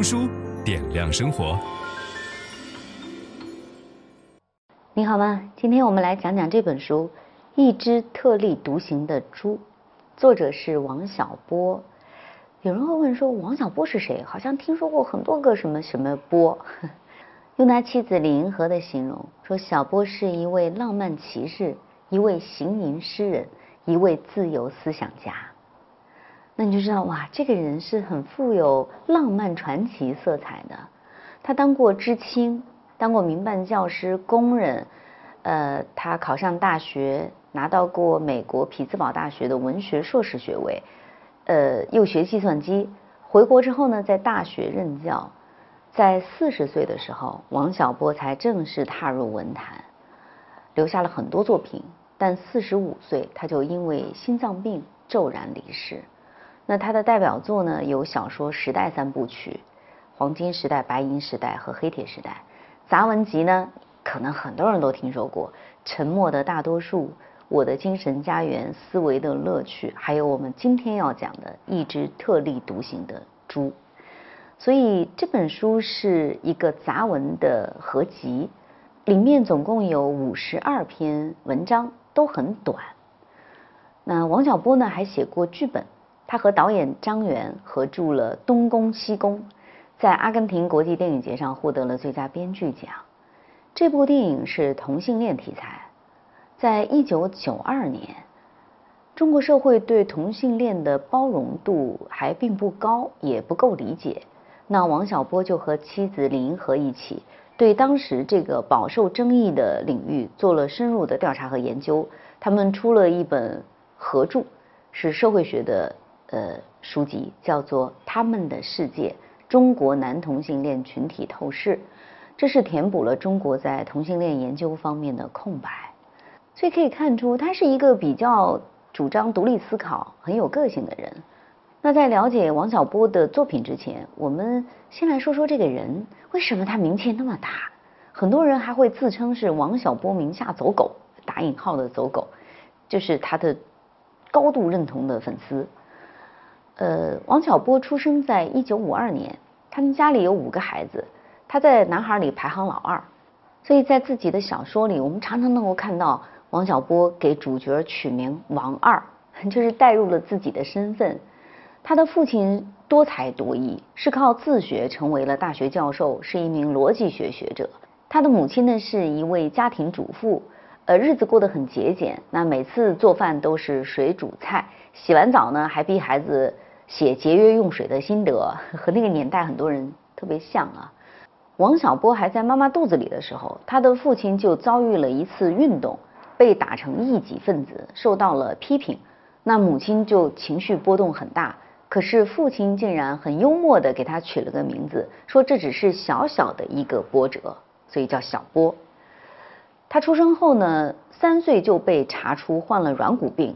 读书点亮生活。你好吗？今天我们来讲讲这本书《一只特立独行的猪》，作者是王小波。有人会问说，王小波是谁？好像听说过很多个什么什么波。用他妻子李银河的形容说，小波是一位浪漫骑士，一位行吟诗人，一位自由思想家。那你就知道哇，这个人是很富有浪漫传奇色彩的。他当过知青，当过民办教师、工人，呃，他考上大学，拿到过美国匹兹堡大学的文学硕士学位，呃，又学计算机。回国之后呢，在大学任教。在四十岁的时候，王小波才正式踏入文坛，留下了很多作品。但四十五岁，他就因为心脏病骤然离世。那他的代表作呢，有小说《时代三部曲》，《黄金时代》《白银时代》和《黑铁时代》。杂文集呢，可能很多人都听说过，《沉默的大多数》、《我的精神家园》、《思维的乐趣》，还有我们今天要讲的一只特立独行的猪。所以这本书是一个杂文的合集，里面总共有五十二篇文章，都很短。那王小波呢，还写过剧本。他和导演张元合著了《东宫西宫》，在阿根廷国际电影节上获得了最佳编剧奖。这部电影是同性恋题材。在一九九二年，中国社会对同性恋的包容度还并不高，也不够理解。那王小波就和妻子李银河一起，对当时这个饱受争议的领域做了深入的调查和研究。他们出了一本合著，是社会学的。呃，书籍叫做《他们的世界：中国男同性恋群体透视》，这是填补了中国在同性恋研究方面的空白。所以可以看出，他是一个比较主张独立思考、很有个性的人。那在了解王小波的作品之前，我们先来说说这个人，为什么他名气那么大？很多人还会自称是王小波名下走狗，打引号的走狗，就是他的高度认同的粉丝。呃，王小波出生在一九五二年，他们家里有五个孩子，他在男孩里排行老二，所以在自己的小说里，我们常常能够看到王小波给主角取名王二，就是带入了自己的身份。他的父亲多才多艺，是靠自学成为了大学教授，是一名逻辑学学者。他的母亲呢是一位家庭主妇，呃，日子过得很节俭，那每次做饭都是水煮菜，洗完澡呢还逼孩子。写节约用水的心得，和那个年代很多人特别像啊。王小波还在妈妈肚子里的时候，他的父亲就遭遇了一次运动，被打成异己分子，受到了批评。那母亲就情绪波动很大，可是父亲竟然很幽默地给他取了个名字，说这只是小小的一个波折，所以叫小波。他出生后呢，三岁就被查出患了软骨病，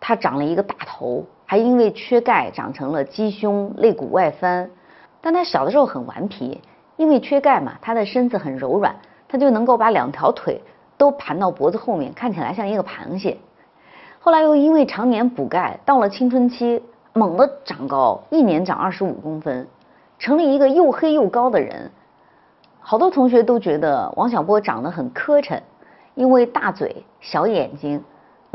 他长了一个大头。还因为缺钙长成了鸡胸、肋骨外翻，但他小的时候很顽皮，因为缺钙嘛，他的身子很柔软，他就能够把两条腿都盘到脖子后面，看起来像一个螃蟹。后来又因为常年补钙，到了青春期猛地长高，一年长二十五公分，成了一个又黑又高的人。好多同学都觉得王小波长得很磕碜，因为大嘴、小眼睛。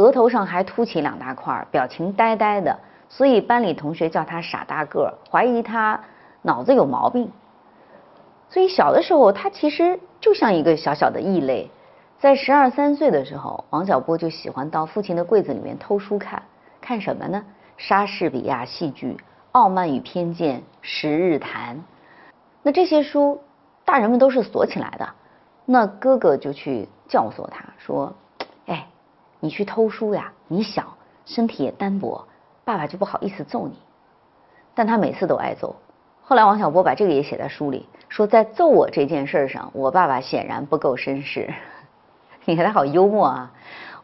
额头上还凸起两大块，表情呆呆的，所以班里同学叫他傻大个，怀疑他脑子有毛病。所以小的时候，他其实就像一个小小的异类。在十二三岁的时候，王小波就喜欢到父亲的柜子里面偷书看，看什么呢？莎士比亚戏剧《傲慢与偏见》《十日谈》。那这些书，大人们都是锁起来的，那哥哥就去教唆他说。你去偷书呀？你小，身体也单薄，爸爸就不好意思揍你。但他每次都挨揍。后来王小波把这个也写在书里，说在揍我这件事上，我爸爸显然不够绅士。你看他好幽默啊！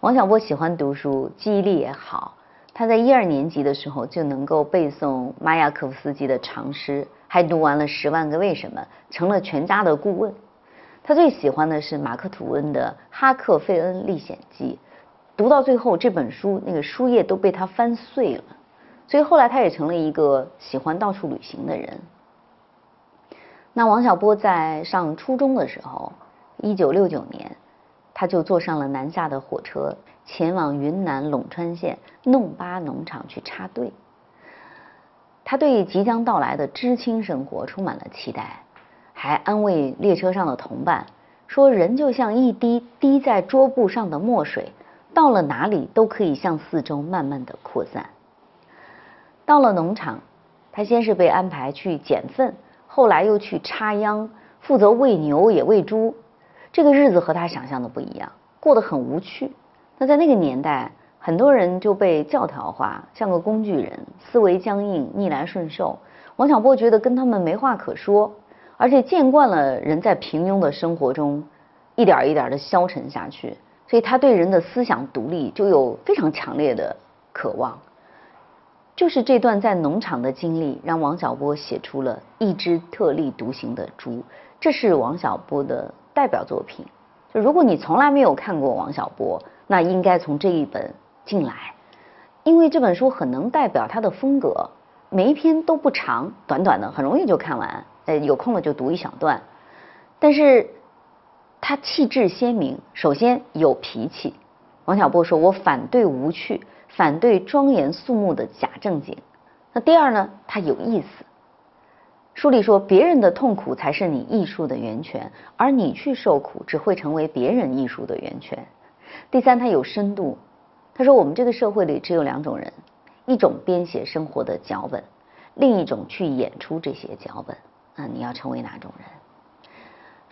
王小波喜欢读书，记忆力也好。他在一二年级的时候就能够背诵马雅可夫斯基的长诗，还读完了《十万个为什么》，成了全家的顾问。他最喜欢的是马克吐温的《哈克费恩历险记》，读到最后这本书那个书页都被他翻碎了。所以后来他也成了一个喜欢到处旅行的人。那王小波在上初中的时候，一九六九年，他就坐上了南下的火车，前往云南陇川县弄巴农场去插队。他对即将到来的知青生活充满了期待，还安慰列车上的同伴说：“人就像一滴滴在桌布上的墨水，到了哪里都可以向四周慢慢的扩散。”到了农场，他先是被安排去捡粪。后来又去插秧，负责喂牛也喂猪，这个日子和他想象的不一样，过得很无趣。那在那个年代，很多人就被教条化，像个工具人，思维僵硬，逆来顺受。王小波觉得跟他们没话可说，而且见惯了人在平庸的生活中一点一点的消沉下去，所以他对人的思想独立就有非常强烈的渴望。就是这段在农场的经历，让王小波写出了一只特立独行的猪。这是王小波的代表作品。就如果你从来没有看过王小波，那应该从这一本进来，因为这本书很能代表他的风格。每一篇都不长，短短的，很容易就看完。呃，有空了就读一小段。但是他气质鲜明，首先有脾气。王小波说：“我反对无趣。”反对庄严肃穆的假正经。那第二呢？他有意思。书里说，别人的痛苦才是你艺术的源泉，而你去受苦只会成为别人艺术的源泉。第三，他有深度。他说，我们这个社会里只有两种人：一种编写生活的脚本，另一种去演出这些脚本。那你要成为哪种人？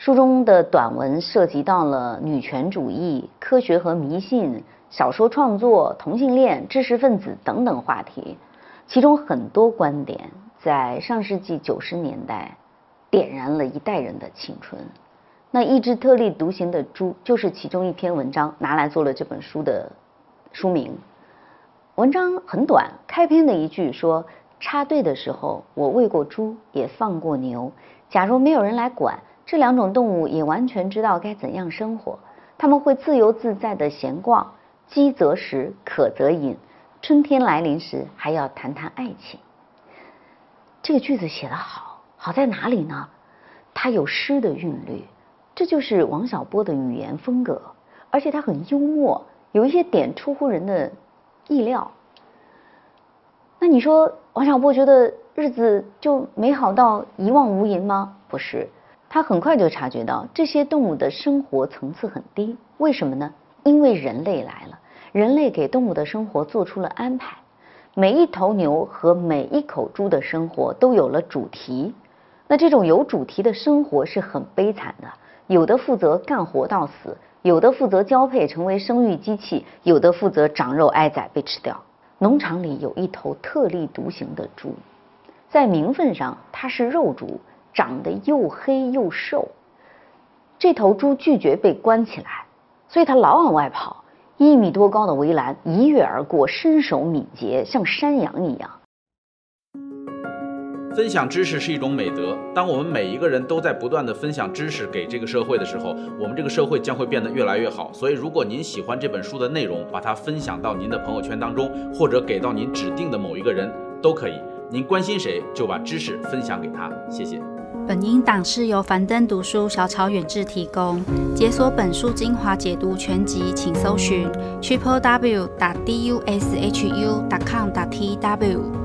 书中的短文涉及到了女权主义、科学和迷信。小说创作、同性恋、知识分子等等话题，其中很多观点在上世纪九十年代点燃了一代人的青春。那一只特立独行的猪就是其中一篇文章，拿来做了这本书的书名。文章很短，开篇的一句说：“插队的时候，我喂过猪，也放过牛。假如没有人来管，这两种动物也完全知道该怎样生活，他们会自由自在地闲逛。”饥则食，渴则饮，春天来临时还要谈谈爱情。这个句子写得好，好在哪里呢？它有诗的韵律，这就是王小波的语言风格，而且他很幽默，有一些点出乎人的意料。那你说王小波觉得日子就美好到一望无垠吗？不是，他很快就察觉到这些动物的生活层次很低，为什么呢？因为人类来了，人类给动物的生活做出了安排。每一头牛和每一口猪的生活都有了主题。那这种有主题的生活是很悲惨的，有的负责干活到死，有的负责交配成为生育机器，有的负责长肉挨宰被吃掉。农场里有一头特立独行的猪，在名分上它是肉猪，长得又黑又瘦。这头猪拒绝被关起来。所以它老往外跑，一米多高的围栏一跃而过，身手敏捷，像山羊一样。分享知识是一种美德。当我们每一个人都在不断地分享知识给这个社会的时候，我们这个社会将会变得越来越好。所以，如果您喜欢这本书的内容，把它分享到您的朋友圈当中，或者给到您指定的某一个人都可以。您关心谁，就把知识分享给他。谢谢。本音档是由樊登读书小草远志提供。解锁本书精华解读全集，请搜寻 triple w 打 d u s h u 打 com 打 t w。